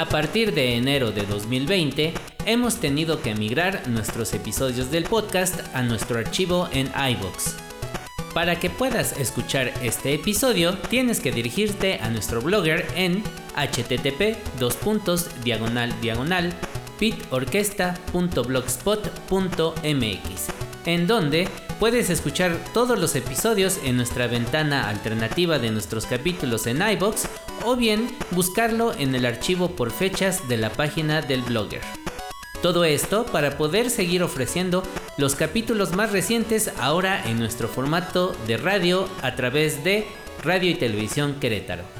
A partir de enero de 2020, hemos tenido que migrar nuestros episodios del podcast a nuestro archivo en iVoox. Para que puedas escuchar este episodio, tienes que dirigirte a nuestro blogger en http diagonal diagonal pitorquesta.blogspot.mx, en donde puedes escuchar todos los episodios en nuestra ventana alternativa de nuestros capítulos en iBox o bien buscarlo en el archivo por fechas de la página del blogger. Todo esto para poder seguir ofreciendo los capítulos más recientes ahora en nuestro formato de radio a través de Radio y Televisión Querétaro.